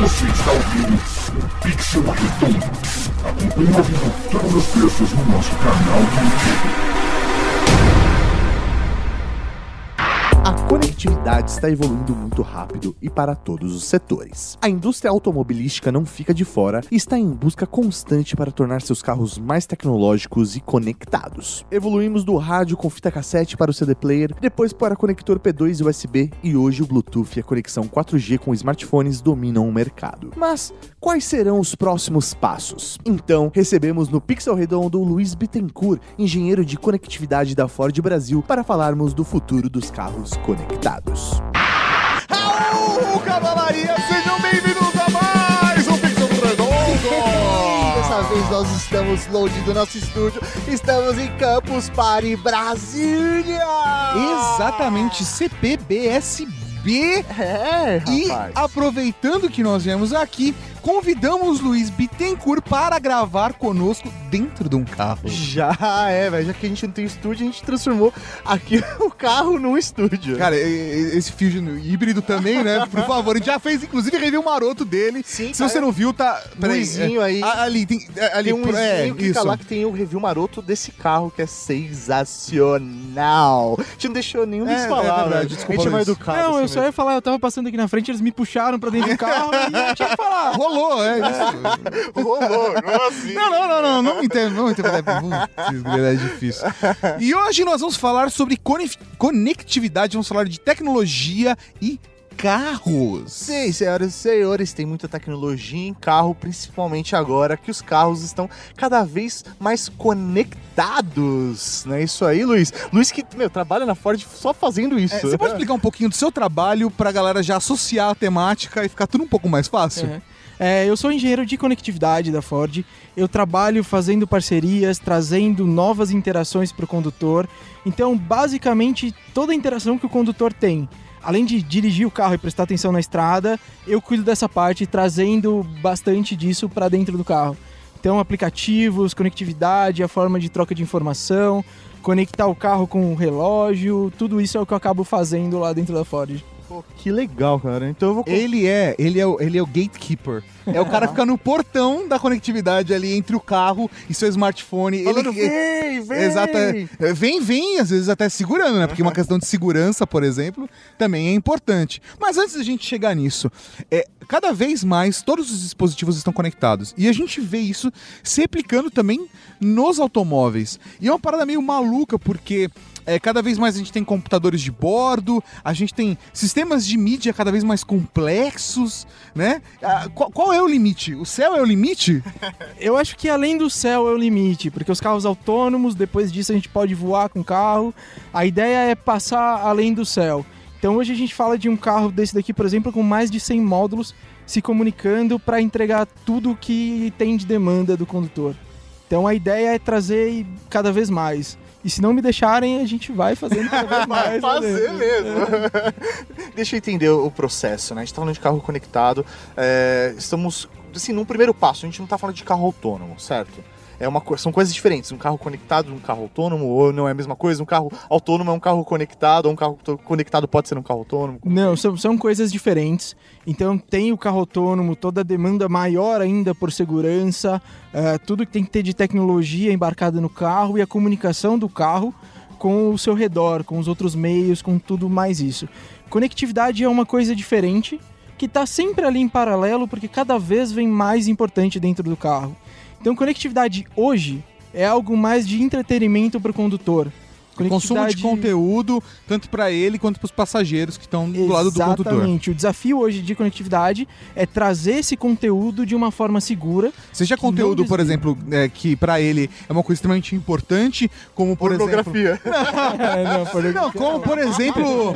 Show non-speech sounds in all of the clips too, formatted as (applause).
Você está ouvindo o Pixel Redondo. Acompanhe vivo todas as peças no nosso canal do YouTube. A conectividade está evoluindo muito rápido e para todos os setores. A indústria automobilística não fica de fora e está em busca constante para tornar seus carros mais tecnológicos e conectados. Evoluímos do rádio com fita cassete para o CD player, depois para conector P2 e USB e hoje o Bluetooth e a conexão 4G com smartphones dominam o mercado. Mas quais serão os próximos passos? Então, recebemos no Pixel Redondo o Luiz Bittencourt, engenheiro de conectividade da Ford Brasil, para falarmos do futuro dos carros conectados. Alô, cavalaria, sejam bem-vindos a mais um Pixel Redondo! (laughs) Dessa vez nós estamos longe do nosso estúdio, estamos em Campus Party, Brasília! Exatamente, CPBSB. É, E rapaz. aproveitando que nós viemos aqui, convidamos Luiz Bittencourt para gravar conosco dentro de um carro. Já é, velho. Já que a gente não tem estúdio, a gente transformou aqui (laughs) o carro num estúdio. Cara, esse Fusion híbrido também, né? Por favor, a gente já fez, inclusive, review maroto dele. Sim, Se cara. você não viu, tá. Peraí, Luizinho é, aí. Ali, tem. é, Ali, tem um é, vizinho, clica isso. lá que tem o review maroto desse carro que é sensacional. A gente não deixou nenhum É, deles é falar, verdade, velho. desculpa, A gente é mais Luiz. educado. Não, eu assim só mesmo. ia falar, eu tava passando aqui na frente, eles me puxaram pra dentro do carro e eu tinha que falar. Rolou, é isso. (laughs) Rolou, não assim. Não, não, não, não, não me entendo, não me entendo. É difícil. E hoje nós vamos falar sobre conectividade, vamos falar de tecnologia e carros. Sim, senhoras e senhores, tem muita tecnologia em carro, principalmente agora que os carros estão cada vez mais conectados. Não é isso aí, Luiz? Luiz que, meu, trabalha na Ford só fazendo isso. É, você pode explicar um pouquinho do seu trabalho pra galera já associar a temática e ficar tudo um pouco mais fácil? É. É, eu sou engenheiro de conectividade da Ford. Eu trabalho fazendo parcerias, trazendo novas interações para o condutor. Então, basicamente, toda a interação que o condutor tem, além de dirigir o carro e prestar atenção na estrada, eu cuido dessa parte, trazendo bastante disso para dentro do carro. Então, aplicativos, conectividade, a forma de troca de informação, conectar o carro com o relógio, tudo isso é o que eu acabo fazendo lá dentro da Ford. Pô, que legal, cara. Então eu vou... Ele é, ele é, o, ele é o gatekeeper. É o cara que fica no portão da conectividade ali entre o carro e seu smartphone. Falando, ele, vem, vem! Exato. é, Vem, vem, às vezes até segurando, né? Porque uma questão de segurança, por exemplo, também é importante. Mas antes da gente chegar nisso, é, cada vez mais todos os dispositivos estão conectados. E a gente vê isso se aplicando também nos automóveis. E é uma parada meio maluca, porque. É, cada vez mais a gente tem computadores de bordo, a gente tem sistemas de mídia cada vez mais complexos, né? Ah, qual, qual é o limite? O céu é o limite? (laughs) Eu acho que além do céu é o limite, porque os carros autônomos, depois disso a gente pode voar com o carro. A ideia é passar além do céu. Então hoje a gente fala de um carro desse daqui, por exemplo, com mais de 100 módulos se comunicando para entregar tudo que tem de demanda do condutor. Então a ideia é trazer cada vez mais. E se não me deixarem, a gente vai fazendo cada vez Vai (laughs) mais. lá fazer mesmo. (laughs) Deixa eu entender o processo, né? A gente tá falando de carro conectado. é, estamos, assim, num primeiro passo, a gente não tá falando de carro autônomo, certo? É uma, são coisas diferentes. Um carro conectado, um carro autônomo, ou não é a mesma coisa? Um carro autônomo é um carro conectado, ou um carro conectado pode ser um carro autônomo? Não, são, são coisas diferentes. Então tem o carro autônomo, toda a demanda maior ainda por segurança, eh, tudo que tem que ter de tecnologia embarcada no carro e a comunicação do carro com o seu redor, com os outros meios, com tudo mais isso. Conectividade é uma coisa diferente que está sempre ali em paralelo porque cada vez vem mais importante dentro do carro. Então conectividade hoje é algo mais de entretenimento para o condutor. Consumo de conteúdo, tanto para ele quanto para os passageiros que estão do lado do condutor. Exatamente. O desafio hoje de conectividade é trazer esse conteúdo de uma forma segura. Seja conteúdo, por exemplo, é, que para ele é uma coisa extremamente importante, como por exemplo. (laughs) Pornografia. não, por Não, como por exemplo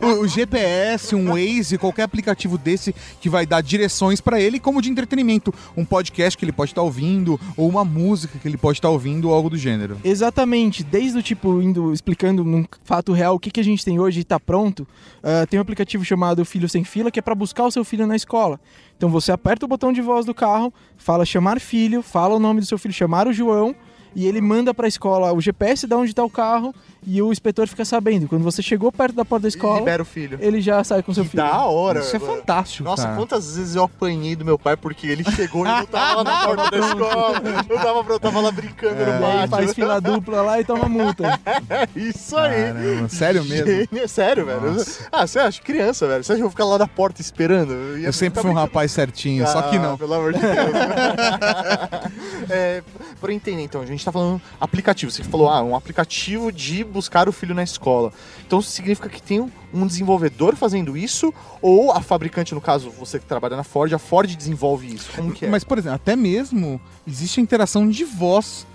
o, o GPS, um Waze, qualquer aplicativo desse que vai dar direções para ele, como de entretenimento, um podcast que ele pode estar ouvindo ou uma música que ele pode estar ouvindo ou algo do gênero. Exatamente, desde o tipo, indo explicando num fato real o que, que a gente tem hoje e tá pronto, ah, tem um aplicativo chamado Filho Sem Fila que é para buscar o seu filho na escola. Então você aperta o botão de voz do carro, fala chamar filho, fala o nome do seu filho, chamar o João, e ele manda pra escola o GPS de onde tá o carro e o inspetor fica sabendo. Quando você chegou perto da porta da escola, libera o filho. ele já sai com seu Que filho. da hora. Isso é mano. fantástico, Nossa, cara. quantas vezes eu apanhei do meu pai porque ele chegou e não tava na porta da escola. Eu tava, eu tava lá brincando no aí pátio. faz fila dupla lá e toma multa. (laughs) Isso aí. Caramba, sério mesmo? Gênio, sério, velho. Nossa. Ah, você acha criança, velho? Você acha que eu vou ficar lá na porta esperando? ia Eu sempre fui um brincando. rapaz certinho, só que Ah, não. Pelo amor de Deus. (laughs) é, pra entender, então, a gente tá falando aplicativo. Você falou, ah, um aplicativo de buscar o filho na escola. Então significa que tem um- desenvolvedor fazendo isso, ou a fabricante, no caso, você que trabalha na Ford, a Ford desenvolve isso. Como que é? Mas, por exemplo, até mesmo existe a interação de voz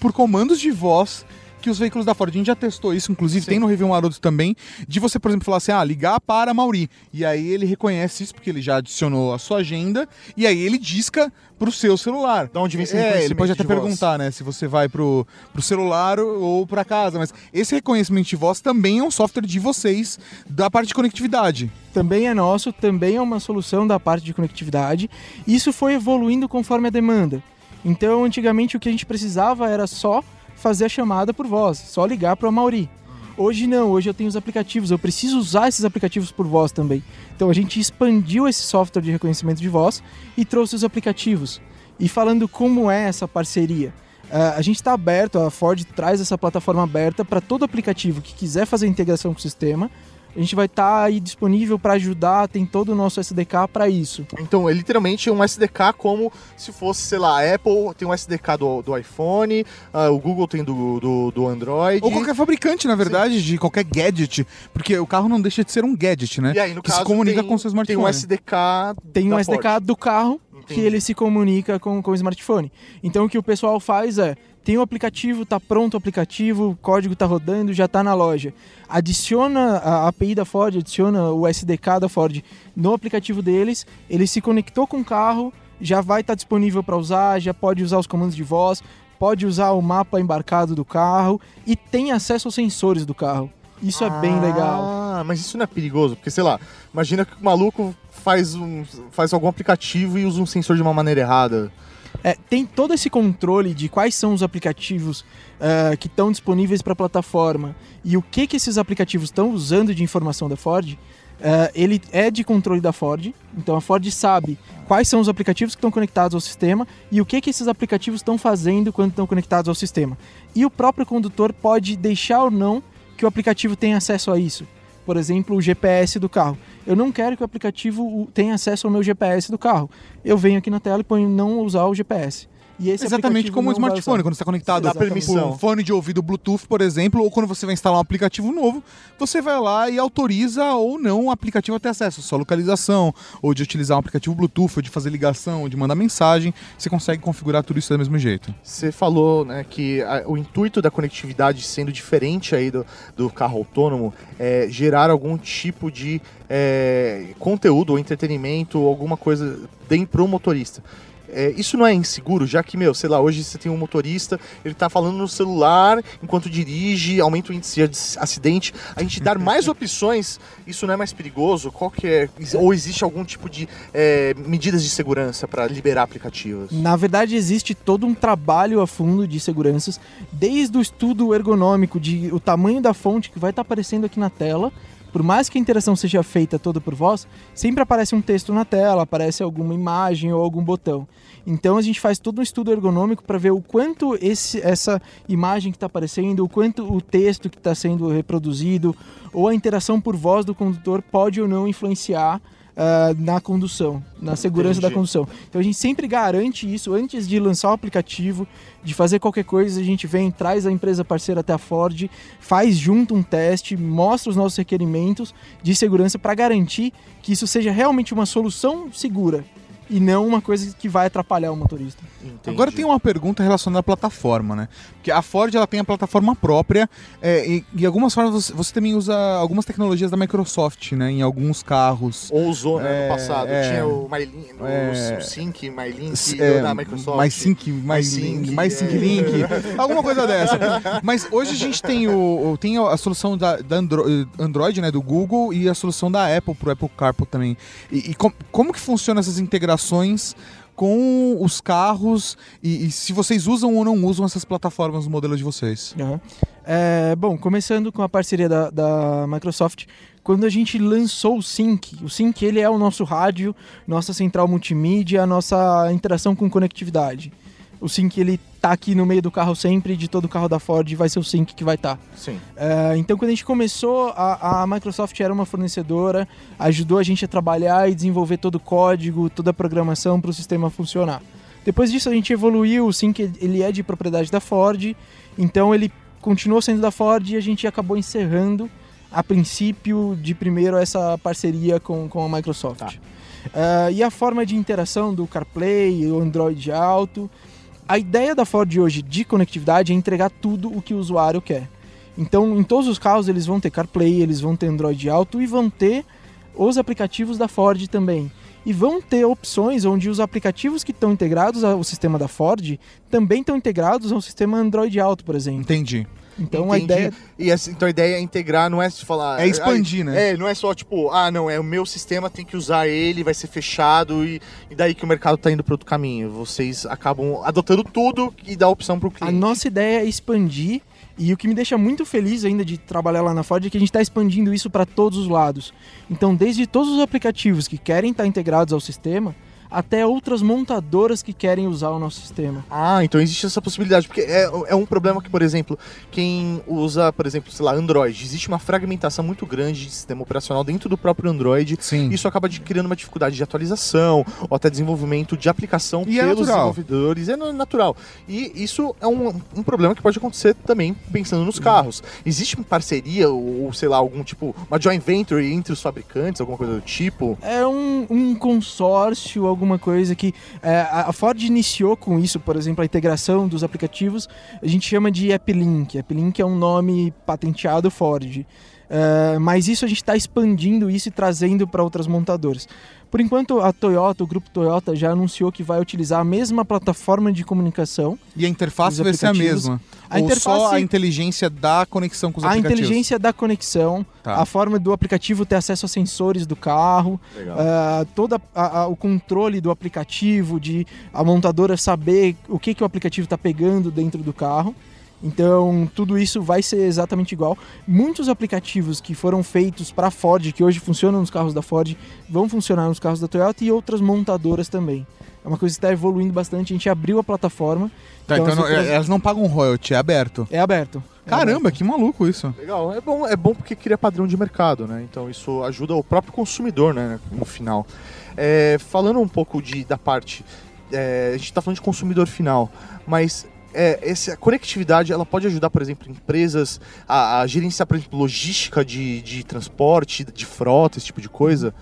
por comandos de voz que os veículos da Ford, a gente já testou isso, inclusive Sim. tem no Review Maroto também, de você, por exemplo, falar assim, ah, ligar para Mauri. E aí ele reconhece isso, porque ele já adicionou a sua agenda, e aí ele disca pro seu celular. Da onde vem esse É, ele pode até de voz? perguntar, né, se você vai pro, pro celular ou pra casa, mas esse reconhecimento de voz também é um software de vocês, da parte de conectividade. também é nosso, também é uma solução da parte de conectividade. Isso foi evoluindo conforme a demanda. Então, antigamente o que a gente precisava era só fazer a chamada por voz, só ligar para o Mauri. Hoje não, hoje eu tenho os aplicativos, eu preciso usar esses aplicativos por voz também. Então a gente expandiu esse software de reconhecimento de voz e trouxe os aplicativos. E falando como é essa parceria, ah, a gente está aberto, a Ford traz essa plataforma aberta para todo aplicativo que quiser fazer integração com o sistema. A gente vai estar aí disponível para ajudar, tem todo o nosso SDK para isso. Então, é literalmente um SDK como se fosse, sei lá, a Apple tem um SDK do, do iPhone, ah, o Google tem do, do, do Android. Ou qualquer fabricante, na verdade, de qualquer gadget, porque o carro não deixa de ser um gadget, né? E aí, no que caso, se comunica tem, com o seu tem smartphone. um SDK Tem um SDK Ford. do carro que Entendi. ele se comunica com, com o smartphone. Então o que o pessoal faz é, tem o aplicativo, tá pronto o aplicativo, o código tá rodando, já tá na loja. Adiciona a API da Ford, adiciona o SDK da Ford no aplicativo deles, ele se conectou com o carro, já vai estar disponível para usar, já pode usar os comandos de voz, pode usar o mapa embarcado do carro e tem acesso aos sensores do carro. Isso é bem legal. Ah, mas isso não é perigoso, porque sei lá, imagina que o maluco faz, um, faz algum aplicativo e usa um sensor de uma maneira errada. É, tem todo esse controle de quais são os aplicativos ah, que estão disponíveis para a plataforma e o que, que esses aplicativos estão usando de informação da Ford. ah, ele é de controle da Ford, então a Ford sabe quais são os aplicativos que estão conectados ao sistema e o que, que esses aplicativos estão fazendo quando estão conectados ao sistema. E o próprio condutor pode deixar ou não que o aplicativo tenha acesso a isso. Por exemplo, o GPS do carro. Eu não quero que o aplicativo tenha acesso ao meu GPS do carro. Eu venho aqui na tela e ponho não usar o GPS. E esse Exatamente como vai smartphone, quando você está conectado por permissão. um fone de ouvido Bluetooth, por exemplo, ou quando você vai instalar um aplicativo novo, você vai lá e autoriza ou não o aplicativo a ter acesso, sua localização, ou de utilizar um aplicativo Bluetooth, ou de fazer ligação, ou de mandar mensagem, você consegue configurar tudo isso do mesmo jeito. Você falou né, que a- o intuito da conectividade sendo diferente aí do, do carro autônomo é gerar algum tipo de é, conteúdo ou entretenimento ou alguma coisa para o motorista. É, isso não é inseguro, já que, meu, sei lá, hoje você tem um motorista, ele tá falando no celular enquanto dirige, aumenta o índice de ac- acidente. A gente dar mais (laughs) opções, isso não é mais perigoso? Qual que é? Ou existe algum tipo de é, medidas de segurança para liberar aplicativos? Na verdade, existe todo um trabalho a fundo de seguranças, desde o estudo ergonômico de o tamanho da fonte que vai estar aparecendo aqui na tela. Por mais que a interação seja feita toda por voz, sempre aparece um texto na tela, aparece alguma imagem ou algum botão. Então a gente faz todo um estudo ergonômico para ver o quanto esse, essa imagem que está aparecendo, o quanto o texto que está sendo reproduzido, ou a interação por voz do condutor pode ou não influenciar ah, na condução, na segurança da Entendi. condução. Então a gente sempre garante isso antes de lançar o aplicativo, de fazer qualquer coisa, a gente vem, traz a empresa parceira até a Ford, faz junto um teste, mostra os nossos requerimentos de segurança para garantir que isso seja realmente uma solução segura e não uma coisa que vai atrapalhar o motorista. Entendi. Agora tem uma pergunta relacionada à plataforma, né? Porque a Ford ela tem a plataforma própria é, e, e algumas formas você, você também usa algumas tecnologias da Microsoft, né? Em alguns carros. Ou usou, né, É, no passado. é. Tinha o MyLink, o, É. o Sync, MyLink É, da Microsoft. MySync, Link, mais Sync é. Link, (laughs) alguma coisa dessa. Mas hoje a gente tem, o, o- tem a solução da, da Andro- Android, né, do Google, e a solução da Apple pro Apple CarPlay também. E, e com- como que funcionam essas integrações com os carros e, e se vocês usam ou não usam essas plataformas no modelo de vocês. Aham. É, bom, começando com a parceria da, da Microsoft, quando a gente lançou o Sync, o Sync ele é o nosso rádio, nossa central multimídia, a nossa interação com conectividade. O Sync ele tá aqui no meio do carro sempre, de todo carro da Ford vai ser o Sync que vai estar. Sim. É, então, quando a gente começou, a, a Microsoft era uma fornecedora, ajudou a gente a trabalhar e desenvolver todo o código, toda a programação para o sistema funcionar. Depois disso, a gente evoluiu, o Sync ele é de propriedade da Ford, então ele continuou sendo da Ford e a gente acabou encerrando, a princípio, de primeiro, essa parceria com, com a Microsoft. Tá. É, e a forma de interação do CarPlay, o Android Auto, a ideia da Ford hoje de conectividade é entregar tudo o que o usuário quer. Então, em todos os carros, eles vão ter CarPlay, eles vão ter Android Auto e vão ter os aplicativos da Ford também. E vão ter opções onde os aplicativos que estão integrados ao sistema da Ford também estão integrados ao sistema Android Auto, por exemplo. Entendi. Então, a Entendi. ideia E assim, então a ideia é integrar, não é se falar. É expandir, ah, né? É, não é só tipo, ah, não, é o meu sistema, tem que usar ele, vai ser fechado e, e daí que o mercado tá indo para outro caminho. Vocês acabam adotando tudo e dá opção pro A cliente. nossa ideia é expandir e o que me deixa muito feliz ainda de trabalhar lá na Ford é que a gente está expandindo isso para todos os lados. Então, desde todos os aplicativos que querem estar integrados ao sistema, até outras montadoras que querem usar o nosso sistema. Ah, então existe essa possibilidade. Porque é, é um problema que, por exemplo, quem usa, por exemplo, sei lá, Android, existe uma fragmentação muito grande de sistema operacional dentro do próprio Android. Sim. Isso acaba de- criando uma dificuldade de atualização ou até desenvolvimento de aplicação E é pelos natural. desenvolvedores. É na- natural. E isso é um, um problema que pode acontecer também pensando nos carros. Existe uma parceria ou, sei lá, algum tipo, uma joint venture entre os fabricantes, alguma coisa do tipo? É um, um consórcio, alguma coisa que. é, a Ford iniciou com isso, por exemplo, a integração dos aplicativos, a gente chama de AppLink. AppLink é um nome patenteado Ford. É, mas isso a gente está expandindo isso e trazendo para outras montadoras. Por enquanto, a Toyota, o grupo Toyota, já anunciou que vai utilizar a mesma plataforma de comunicação. E a interface vai ser a mesma. A Ou só interface- a inteligência da conexão com os a aplicativos. inteligência da conexão, Tá. a forma do aplicativo ter acesso a sensores do carro, Legal. ah, todo o controle do aplicativo, de a montadora saber o que, que o aplicativo está pegando dentro do carro. Então, tudo isso vai ser exatamente igual. Muitos aplicativos que foram feitos para a Ford, que hoje funcionam nos carros da Ford, vão funcionar nos carros da Toyota e outras montadoras também. É uma coisa que está evoluindo bastante. A gente abriu a plataforma. Tá, Então, então não- outras- elas não pagam royalty, é aberto. É aberto. É Caramba, que maluco isso. Legal, é bom, é bom porque cria padrão de mercado, né? Então isso ajuda o próprio consumidor, né? No final. É, falando um pouco de, da parte, é, a gente está falando de consumidor final, mas é, essa conectividade ela pode ajudar, por exemplo, empresas a, a gerenciar, por exemplo, logística de, de transporte, de frota, esse tipo de coisa.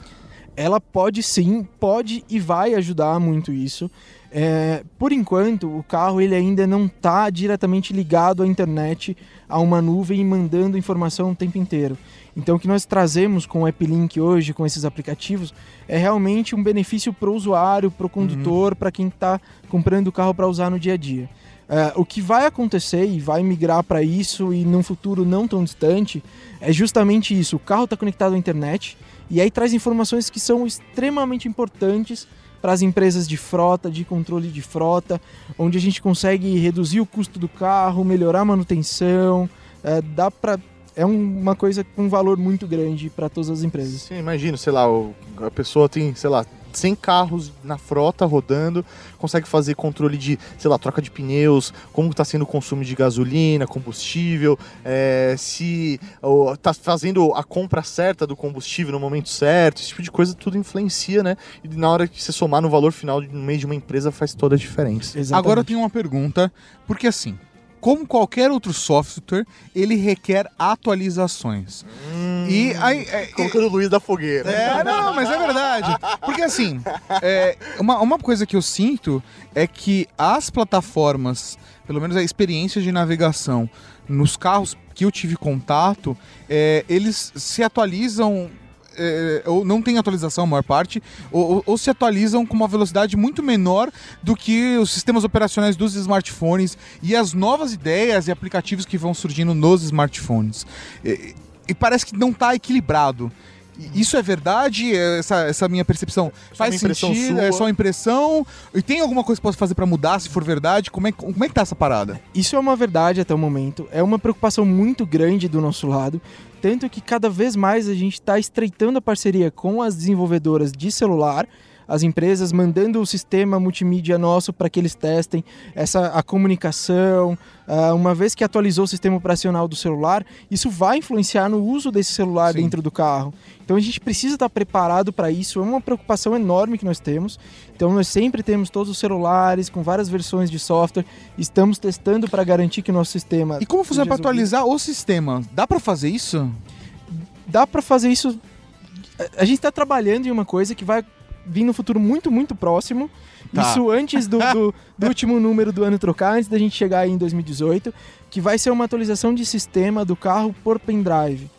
ela pode sim, pode e vai ajudar muito isso. É, por enquanto, o carro ele ainda não está diretamente ligado à internet, a uma nuvem e mandando informação o tempo inteiro. Então, o que nós trazemos com o AppLink hoje, com esses aplicativos, é realmente um benefício para o usuário, para o condutor, para quem está comprando o carro para usar no dia a dia. É, o que vai acontecer e vai migrar para isso e num futuro não tão distante é justamente isso. O carro está conectado à internet e aí traz informações que são extremamente importantes para as empresas de frota, de controle de frota, onde a gente consegue reduzir o custo do carro, melhorar a manutenção, é, dá para é um- uma coisa com valor muito grande para todas as empresas. Sim, imagino, sei lá, a pessoa tem, sei lá, 100 carros na frota rodando, consegue fazer controle de, sei lá, troca de pneus, como está sendo o consumo de gasolina, combustível, é, se está fazendo a compra certa do combustível no momento certo, esse tipo de coisa tudo influencia, né? E na hora que você somar no valor final no meio de uma empresa faz toda a diferença. Exatamente. Agora eu tenho uma pergunta, porque assim, como qualquer outro software, ele requer atualizações. E aí. é- Colocando o Luiz da fogueira. É, não, mas é verdade. Porque assim, é, uma, uma coisa que eu sinto é que as plataformas, pelo menos a experiência de navegação nos carros que eu tive contato, é, eles se atualizam. É, ou não tem atualização a maior parte, ou, ou- ou se atualizam com uma velocidade muito menor do que os sistemas operacionais dos smartphones e as novas ideias e aplicativos que vão surgindo nos smartphones. E, e parece que não está equilibrado. Isso é verdade? É Essa, essa minha percepção faz uma impressão sentido? sua? É só impressão? E tem alguma coisa que posso fazer pra mudar, se for verdade? Como é, como é que tá essa parada? Isso é uma verdade até o momento. É uma preocupação muito grande do nosso lado. Tanto que cada vez mais a gente está estreitando a parceria com as desenvolvedoras de celular, as empresas mandando o sistema multimídia nosso para que eles testem essa a comunicação. Ah, uma vez que atualizou o sistema operacional do celular, isso vai influenciar no uso desse celular Sim. dentro do carro. Então a gente precisa estar preparado para isso. É uma preocupação enorme que nós temos. Então nós sempre temos todos os celulares com várias versões de software. Estamos testando para garantir que o nosso sistema E como funciona pra seja atualizar o sistema? Dá pra fazer isso? dá para fazer isso. A gente está trabalhando em uma coisa que vai vir no futuro muito, muito próximo. Tá. Isso antes do, do- do (laughs) último número do ano trocar, antes da gente chegar aí em 2018, que vai ser uma atualização de sistema do carro por pendrive.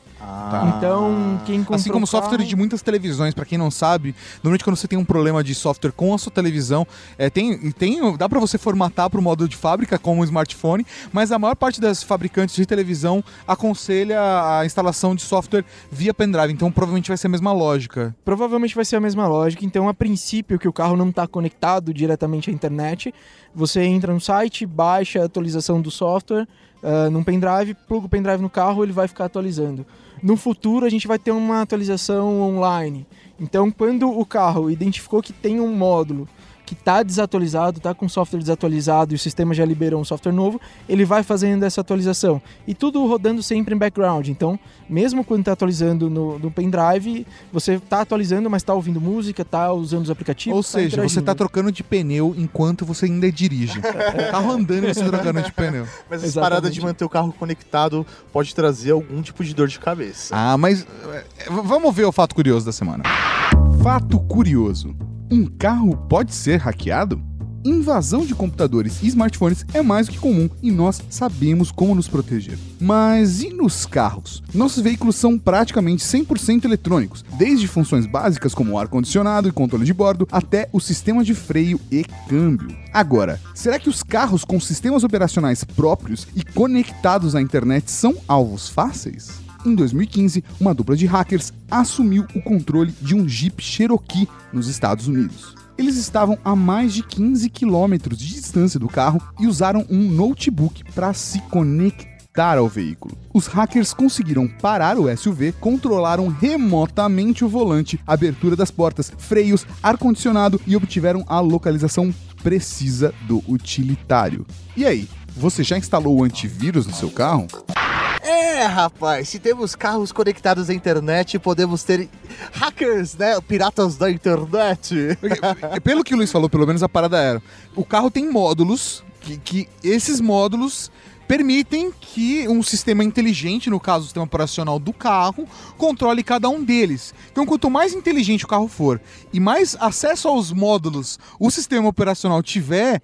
Ah. Então, quem comprou Assim como o software carro- de muitas televisões, pra quem não sabe, normalmente quando você tem um problema de software com a sua televisão, é, tem, tem, dá pra você formatar pro modo de fábrica como um smartphone, mas a maior parte das fabricantes de televisão aconselha a instalação de software via pendrive, então provavelmente vai ser a mesma lógica. Provavelmente vai ser a mesma lógica. Então, a princípio, que o carro não está conectado diretamente à internet, você entra no site, baixa a atualização do software ah, num pendrive, pluga o pendrive no carro, ele vai ficar atualizando. No futuro, a gente vai ter uma atualização online. Então, quando o carro identificou que tem um módulo que está desatualizado, está com software desatualizado e o sistema já liberou um software novo, ele vai fazendo essa atualização. E tudo rodando sempre em background. Então, mesmo quando está atualizando no, no pendrive, você está atualizando, mas está ouvindo música, está usando os aplicativos. Ou tá seja, você tá interagindo. trocando de pneu enquanto você ainda dirige. Carro andando e você trocando de pneu. Mas essa Exatamente. parada de manter o carro conectado pode trazer algum tipo de dor de cabeça. Ah, mas é, vamos ver o fato curioso da semana. Fato curioso: um carro pode ser hackeado? Invasão de computadores e smartphones é mais do que comum e nós sabemos como nos proteger. Mas e nos carros? Nossos veículos são praticamente 100% eletrônicos, desde funções básicas como ar-condicionado e controle de bordo até o sistema de freio e câmbio. Agora, será que os carros com sistemas operacionais próprios e conectados à internet são alvos fáceis? Em 2015, uma dupla de hackers assumiu o controle de um Jeep Cherokee nos Estados Unidos. Eles estavam a mais de 15 quilômetros de distância do carro e usaram um notebook para se conectar ao veículo. Os hackers conseguiram parar o SUV, controlaram remotamente o volante, abertura das portas, freios, ar-condicionado e obtiveram a localização precisa do utilitário. E aí, você já instalou o antivírus no seu carro? É, rapaz, se temos carros conectados à internet, podemos ter hackers, né? Piratas da internet. Pelo que o Luiz falou, pelo menos a parada era. O carro tem módulos que, que esses módulos permitem que um sistema inteligente, no caso o sistema operacional do carro, controle cada um deles. Então, quanto mais inteligente o carro for e mais acesso aos módulos o sistema operacional tiver,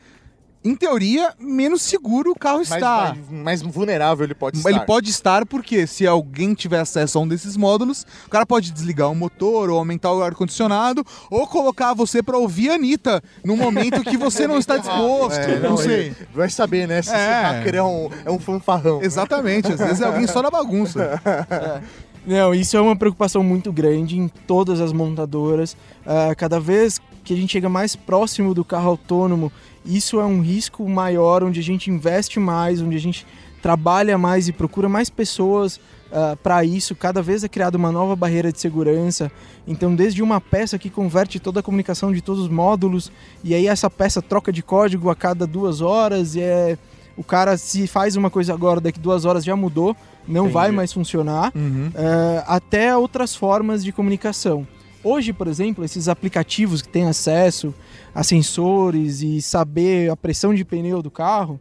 em teoria, menos seguro o carro Mais, está. mais, mais vulnerável ele pode estar. Ele pode estar porque se alguém tiver acesso a um desses módulos, o cara pode desligar o motor ou aumentar o ar-condicionado ou colocar você pra ouvir a Anitta no momento que você não está (laughs) disposto. É, não, sei. ele Vai saber, né? Se É. esse hacker é um, é um fanfarrão. Exatamente, às vezes é alguém só na bagunça. Não, isso é uma preocupação muito grande em todas as montadoras. Ah, cada vez que a gente chega mais próximo do carro autônomo, isso é um risco maior, onde a gente investe mais, onde a gente trabalha mais e procura mais pessoas para isso. Cada vez é criada uma nova barreira de segurança. Então, desde uma peça que converte toda a comunicação de todos os módulos, e aí essa peça troca de código a cada duas horas, e é. O cara, se faz uma coisa agora, daqui duas horas já mudou, não Entendi. vai mais funcionar Uhum. eh, até outras formas de comunicação. Hoje, por exemplo, esses aplicativos que têm acesso a sensores e saber a pressão de pneu do carro,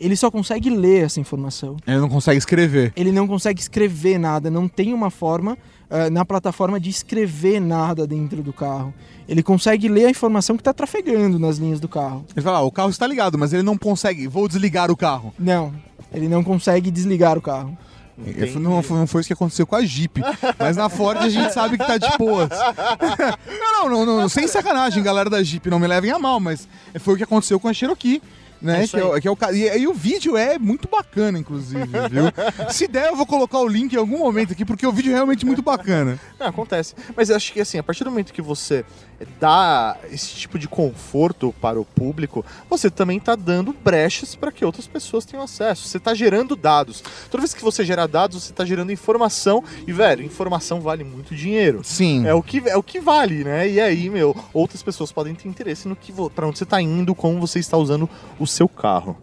ele só consegue ler essa informação. Ele não consegue escrever. Ele não consegue escrever nada, não tem uma forma eh, na plataforma de escrever nada dentro do carro. Ele consegue ler a informação que está trafegando nas linhas do carro. Ele fala, ah, o carro está ligado, mas ele não consegue, vou desligar o carro. Não, ele não consegue desligar o carro. Entendi. Não, foi- não foi isso que aconteceu com a Jeep. Mas na Ford a gente sabe que tá de boas. (laughs) não, não, não, não, sem sacanagem, galera da Jeep, não me levem a mal, mas foi o que aconteceu com a Cherokee. Né? isso que, é, que é o ca- e, e o vídeo é muito bacana, inclusive, viu? (laughs) Se der, eu vou colocar o link em algum momento aqui, porque o vídeo é realmente muito bacana. Não, acontece. Mas eu acho que assim, a partir do momento que você dá esse tipo de conforto para o público, você também está dando brechas para que outras pessoas tenham acesso. Você está gerando dados. Toda vez que você gera dados, você está gerando informação. E, velho, informação vale muito dinheiro. Sim. É o, que, é o que vale, né? E aí, meu, outras pessoas podem ter interesse no que pra onde você tá indo, como você está usando o seu carro.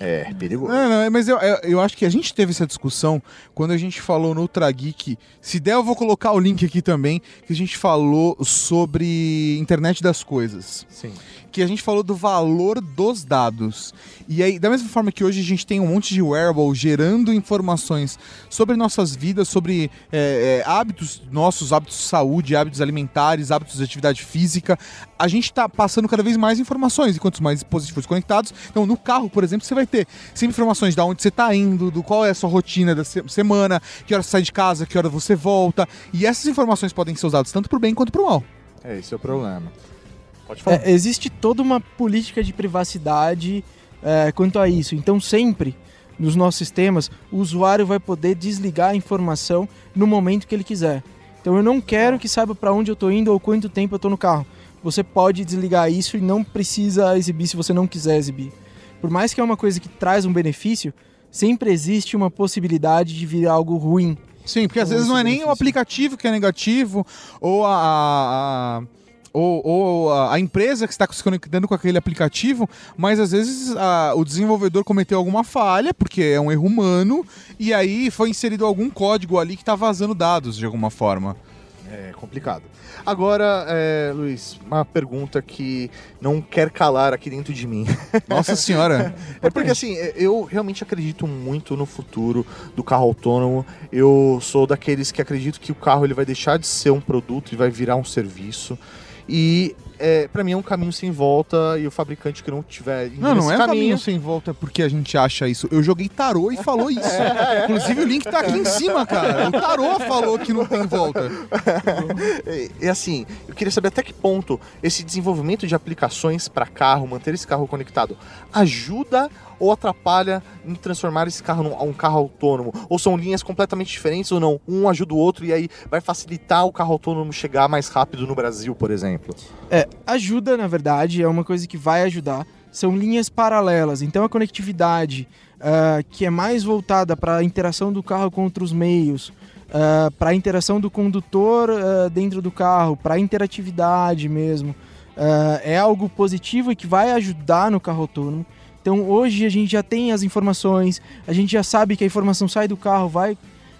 É, perigoso. Não, não, mas eu, eu, eu acho que a gente teve essa discussão quando a gente falou no Ultra Geek. Se der, eu vou colocar o link aqui também, que a gente falou sobre internet das coisas. Sim. Que a gente falou do valor dos dados. E aí, da mesma forma que hoje a gente tem um monte de wearable gerando informações sobre nossas vidas, sobre é, é, hábitos nossos, hábitos de saúde, hábitos alimentares, hábitos de atividade física, a gente está passando cada vez mais informações. E quantos mais dispositivos conectados, então no carro, por exemplo, você vai ter sempre informações de onde você está indo, do qual é a sua rotina da se- semana, que hora você sai de casa, que hora você volta. E essas informações podem ser usadas tanto para o bem quanto para o mal. É, esse é o problema. Pode falar. É, existe toda uma política de privacidade é, quanto a isso. Então, sempre nos nossos sistemas, o usuário vai poder desligar a informação no momento que ele quiser. Então, eu não quero que saiba para onde eu estou indo ou quanto tempo eu estou no carro. Você pode desligar isso e não precisa exibir se você não quiser exibir. Por mais que é uma coisa que traz um benefício, sempre existe uma possibilidade de vir algo ruim. Sim, porque às vezes não é nem o aplicativo que é negativo, ou a. a- a- ou, ou a a empresa que está se conectando com aquele aplicativo, mas às vezes a- o desenvolvedor cometeu alguma falha, porque é um erro humano, e aí foi inserido algum código ali que está vazando dados de alguma forma. É complicado. Agora, é, Luiz, uma pergunta que não quer calar aqui dentro de mim. (laughs) Nossa senhora. (laughs) É porque assim, eu realmente acredito muito no futuro do carro autônomo. Eu sou daqueles que acredito que o carro ele vai deixar de ser um produto e vai virar um serviço. E é, para mim é um caminho sem volta e o fabricante que não tiver Não, não é um caminho sem volta porque a gente acha isso. Eu joguei tarô e falou (laughs) isso. Inclusive o link tá aqui em cima, cara. O tarô falou que não tem volta. É, (laughs) é assim, eu queria saber até que ponto esse desenvolvimento de aplicações para carro, manter esse carro conectado, ajuda ou atrapalha em transformar esse carro num um carro autônomo? Ou são linhas completamente diferentes ou não? Um ajuda o outro e aí vai facilitar o carro autônomo chegar mais rápido no Brasil, por exemplo? É, ajuda, na verdade, é uma coisa que vai ajudar. São linhas paralelas. Então a conectividade, ah, que é mais voltada para a interação do carro com outros meios, para a interação do condutor ah, dentro do carro, para a interatividade mesmo, ah, é algo positivo e que vai ajudar no carro autônomo. Então hoje a gente já tem as informações, a gente já sabe que a informação sai do carro, vai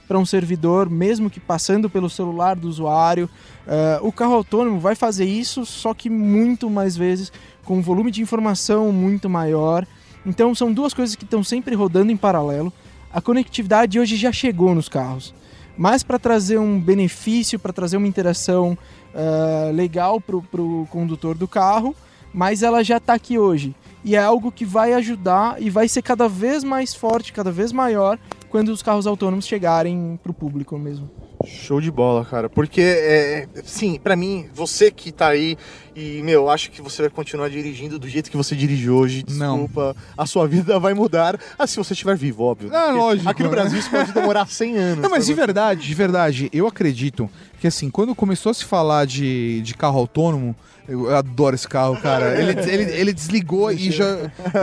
para um servidor, mesmo que passando pelo celular do usuário. Ah, o carro autônomo vai fazer isso, só que muito mais vezes, com um volume de informação muito maior. Então são duas coisas que estão sempre rodando em paralelo. A conectividade hoje já chegou nos carros, mas para trazer um benefício, para trazer uma interação ah, legal para o condutor do carro, mas ela já está aqui hoje. E é algo que vai ajudar e vai ser cada vez mais forte, cada vez maior, quando os carros autônomos chegarem para o público mesmo. Show de bola, cara. Porque, é, sim, pra mim, você que tá aí e, meu, acho que você vai continuar dirigindo do jeito que você dirige hoje. Não. Desculpa, a sua (laughs) vida vai mudar. Ah, se você estiver vivo, óbvio. Ah, Porque lógico, Aqui no né? Brasil isso pode demorar 100 (laughs) anos. Não, mas de verdade, de verdade, eu acredito que assim, quando começou a se falar de, de carro autônomo, eu, adoro esse carro, cara. Ele, (laughs) ele, ele desligou e já,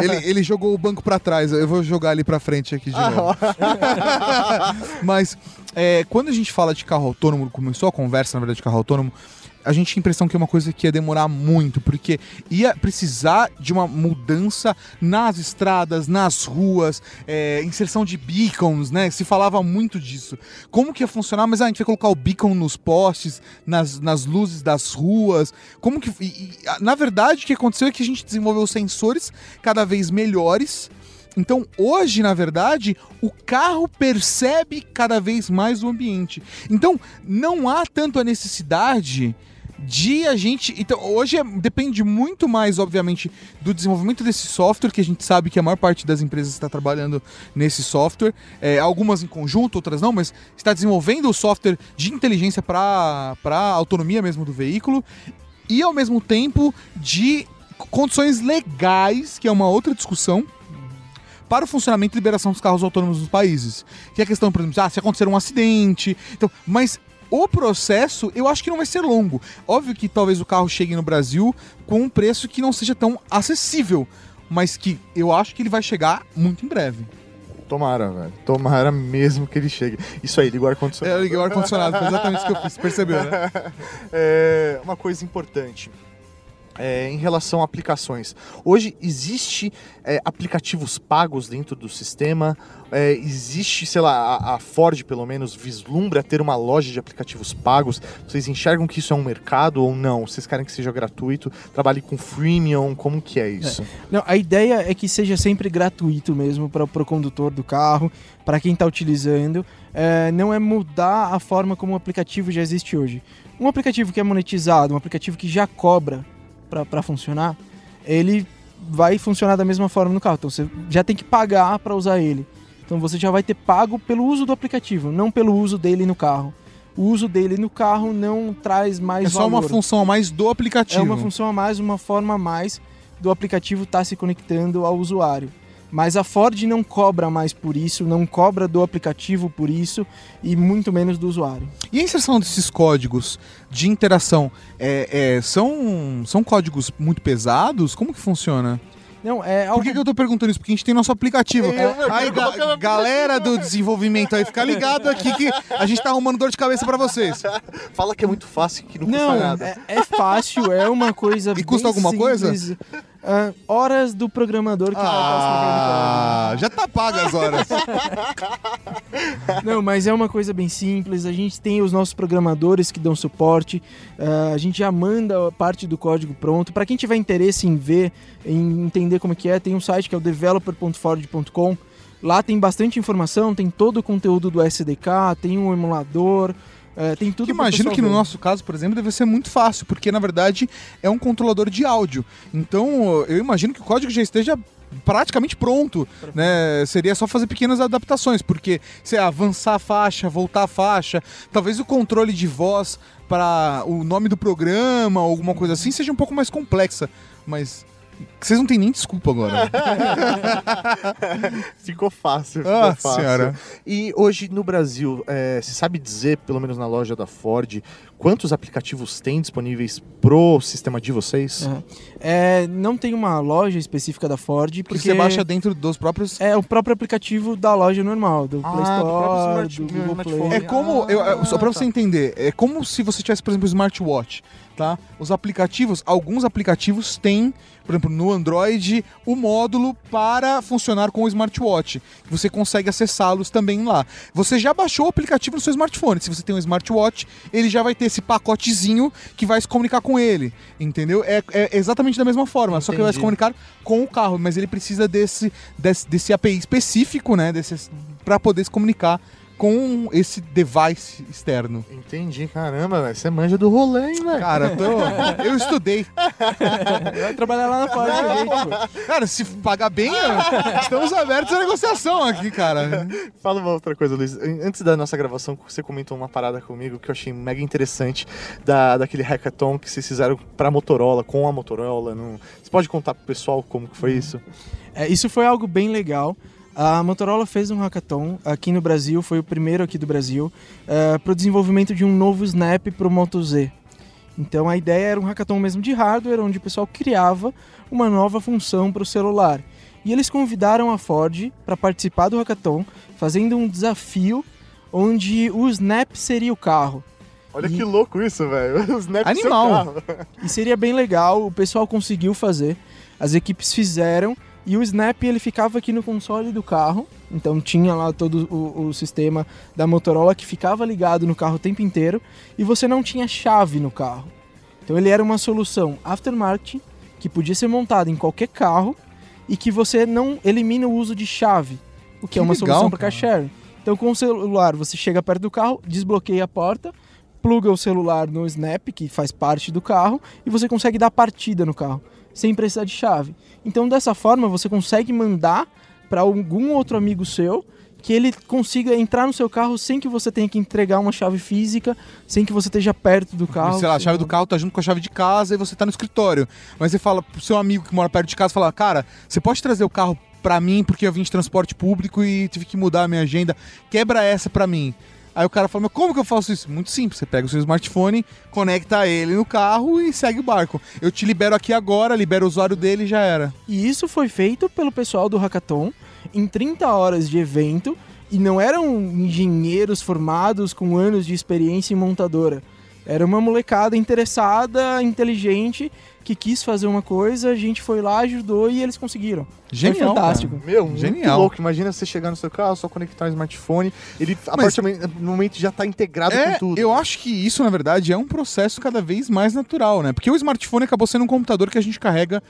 ele, ele jogou o banco pra trás. Eu vou jogar ali pra frente aqui de novo. (laughs) Mas é, quando a gente fala de carro autônomo, começou a conversa, na verdade, de carro autônomo, a gente tinha a impressão que é uma coisa que ia demorar muito, porque ia precisar de uma mudança nas estradas, nas ruas, é, inserção de beacons, né? Se falava muito disso. Como que ia funcionar? Mas ah, a gente vai colocar o beacon nos postes, nas, nas luzes das ruas. Como que. e- e, na verdade, o que aconteceu é que a gente desenvolveu sensores cada vez melhores. Então, hoje, na verdade, o carro percebe cada vez mais o ambiente. Então, não há tanto a necessidade de a gente. Então, hoje é- depende muito mais, obviamente, do desenvolvimento desse software, que a gente sabe que a maior parte das empresas está trabalhando nesse software. É, algumas em conjunto, outras não, mas está desenvolvendo o software de inteligência para a autonomia mesmo do veículo. E ao mesmo tempo de condições legais, que é uma outra discussão, para o funcionamento e liberação dos carros autônomos nos países. Que é a questão, por exemplo, ah, se acontecer um acidente. Então, mas o processo, eu acho que não vai ser longo. Óbvio que talvez o carro chegue no Brasil com um preço que não seja tão acessível, mas que eu acho que ele vai chegar muito em breve. Tomara, velho. Tomara mesmo que ele chegue. Isso aí, liga o É, ar-condicionado. eu liguei o ar-condicionado, foi exatamente isso que eu fiz, percebeu, né? (laughs) É, uma coisa importante. É, em relação a aplicações. Hoje existe é, aplicativos pagos dentro do sistema. É, existe, sei lá, a, a Ford pelo menos vislumbra ter uma loja de aplicativos pagos. Vocês enxergam que isso é um mercado ou não? Vocês querem que seja gratuito? Trabalhe com freemium? Como que é isso? Não, a ideia é que seja sempre gratuito mesmo para o condutor do carro, para quem está utilizando. É, não é mudar a forma como o aplicativo já existe hoje. Um aplicativo que é monetizado, um aplicativo que já cobra para funcionar, ele vai funcionar da mesma forma no carro. Então você já tem que pagar para usar ele. Então você já vai ter pago pelo uso do aplicativo, não pelo uso dele no carro. O uso dele no carro não traz mais É só uma valor. função a mais do aplicativo. É uma função a mais, uma forma a mais do aplicativo estar se conectando ao usuário. Mas a Ford não cobra mais por isso, não cobra do aplicativo por isso e muito menos do usuário. E a inserção desses códigos de interação é, é, são, são códigos muito pesados? Como que funciona? Não, é Por que, que eu tô perguntando isso? Porque a gente tem nosso aplicativo. Eu- aí, eu- ga- galera do desenvolvimento aí, fica ligado aqui que a gente tá arrumando dor de cabeça pra vocês. (laughs) Fala que é muito fácil que não, custa Não, nada. é, é fácil, é uma coisa E custa bem alguma coisa? Ah, horas do programador que Ah, já tá paga as horas. (laughs) Não, mas é uma coisa bem simples. A gente tem os nossos programadores que dão suporte. ah, a gente já manda parte do código pronto. Para quem tiver interesse em ver, em entender como que é, tem um site que é o developer.ford.com. Lá tem bastante informação, tem todo o conteúdo do SDK, tem um emulador, ah, tem tudo Que imagino que no ver. nosso caso, por exemplo, deve ser muito fácil, porque na verdade é um controlador de áudio. Então eu imagino que o código já esteja praticamente pronto, né? Seria só fazer pequenas adaptações, porque se avançar a faixa, voltar a faixa, talvez o controle de voz para o nome do programa ou alguma coisa assim seja um pouco mais complexa, mas vocês não têm nem desculpa agora. (laughs) Ficou fácil, ficou Ah, fácil. senhora. E hoje no Brasil, é, você sabe dizer, pelo menos na loja da Ford, quantos aplicativos tem disponíveis pro sistema de vocês? Aham. É, não tem uma loja específica da Ford, Porque porque você baixa dentro dos próprios é o próprio aplicativo da loja normal, do Ah, Play do próprio Store, smart- do Google smartphone. Play. É como, eu- eu- só pra Ah, você tá. entender, é como se você tivesse, por exemplo, o smartwatch, tá? Os aplicativos, alguns aplicativos têm, por exemplo, no Android, o módulo para funcionar com o smartwatch. Você consegue acessá-los também lá. Você já baixou o aplicativo no seu smartphone. Se você tem um smartwatch, ele já vai ter esse pacotezinho que vai se comunicar com ele, entendeu? É, é exatamente da mesma forma, só que ele vai se Entendi. comunicar com o carro, mas ele precisa desse, desse, desse API específico, né, desse, para poder se comunicar com esse device externo. Entendi, caramba, velho. Você manja do rolê, hein, velho? Cara, tô- (laughs) eu estudei. Vai trabalhar lá na pô. Cara, se pagar bem, estamos abertos à negociação aqui, cara. Fala uma outra coisa, Luiz. Antes da nossa gravação, você comentou uma parada comigo que eu achei mega interessante da, daquele hackathon que vocês fizeram pra Motorola, com a Motorola. No... Você pode contar pro pessoal como que foi isso? É, isso foi algo bem legal. A Motorola fez um hackathon aqui no Brasil, foi o primeiro aqui do Brasil, para o desenvolvimento de um novo Snap para o Moto Z. Então a ideia era um hackathon mesmo de hardware, onde o pessoal criava uma nova função para o celular. E eles convidaram a Ford para participar do hackathon, fazendo um desafio onde o Snap seria o carro. Olha E- que louco isso, velho. (laughs) Os Snap seu Animal. carro. E seria bem legal, o pessoal conseguiu fazer, as equipes fizeram, e o Snap ele ficava aqui no console do carro, então tinha lá todo o, o sistema da Motorola que ficava ligado no carro o tempo inteiro, e você não tinha chave no carro. Então ele era uma solução aftermarket, que podia ser montada em qualquer carro, e que você não elimina o uso de chave, o que, Que é uma legal, solução para car sharing. Então com o celular você chega perto do carro, desbloqueia a porta, pluga o celular no Snap, que faz parte do carro, e você consegue dar partida no carro, sem precisar de chave. Então, dessa forma, você consegue mandar para algum outro amigo seu que ele consiga entrar no seu carro sem que você tenha que entregar uma chave física, sem que você esteja perto do carro. Sei lá, a chave do carro tá junto com a chave de casa e você tá no escritório. Mas você fala pro seu amigo que mora perto de casa, fala, cara, você pode trazer o carro pra mim porque eu vim de transporte público e tive que mudar a minha agenda. Quebra essa pra mim. Aí o cara fala, mas como que eu faço isso? Muito simples, você pega o seu smartphone, conecta ele no carro e segue o barco. Eu te libero aqui agora, libero o usuário dele e já era. E isso foi feito pelo pessoal do Hackathon em 30 horas de evento e não eram engenheiros formados com anos de experiência em montadora. Era uma molecada interessada, inteligente, que quis fazer uma coisa, a gente foi lá, ajudou e eles conseguiram. Genial, foi fantástico. Meu, muito Genial. louco. Imagina você chegar no seu carro, só conectar um smartphone, ele a Mas- partir do momento já tá integrado É, com tudo. eu acho que isso, na verdade, é um processo cada vez mais natural, né? Porque o smartphone acabou sendo um computador que a gente carrega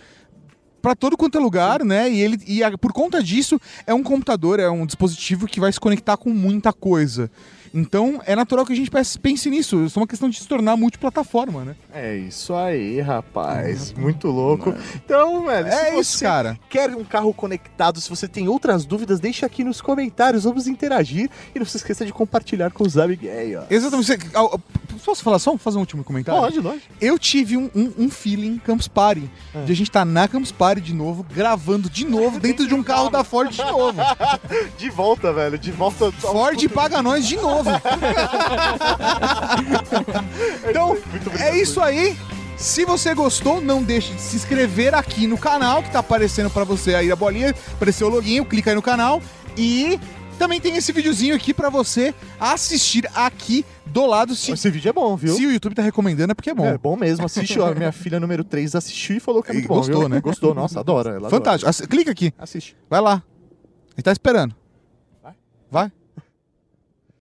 pra todo quanto é lugar, né? E ele e a- por conta disso é um computador, é um dispositivo que vai se conectar com muita coisa. Então é natural que a gente pense- nisso. Isso é uma questão de se tornar multiplataforma, né? É isso aí, rapaz. Muito louco. Então, velho, É isso, cara. quer um carro conectado, se você tem outras dúvidas, deixa aqui nos comentários, vamos interagir. E não se esqueça de compartilhar com os amiguinhos. Exatamente. Você- Posso falar só? Fazer um último comentário? Pode, lógico. Eu tive um, um, um feeling Campus Party. É. De a gente tá na Campus Party de novo, gravando de novo dentro de um carro da Ford de novo. (laughs) De volta, velho. De volta. Ford paga nós de novo. (laughs) então, é isso aí. Se você gostou, não deixe de se inscrever aqui no canal, que tá aparecendo pra você aí a bolinha, apareceu o login, clica aí no canal e também tem esse videozinho aqui pra você assistir aqui do lado. Se, Esse vídeo é bom, viu? se o YouTube tá recomendando é porque é bom. É bom mesmo. Assiste, ó. Minha filha número 3 assistiu e falou que é E muito bom. gostou, viu? né? Gostou, nossa, adora. Fantástico. Assi- clica aqui, Adora. Assiste. vai lá. Ele tá esperando. Vai. Vai.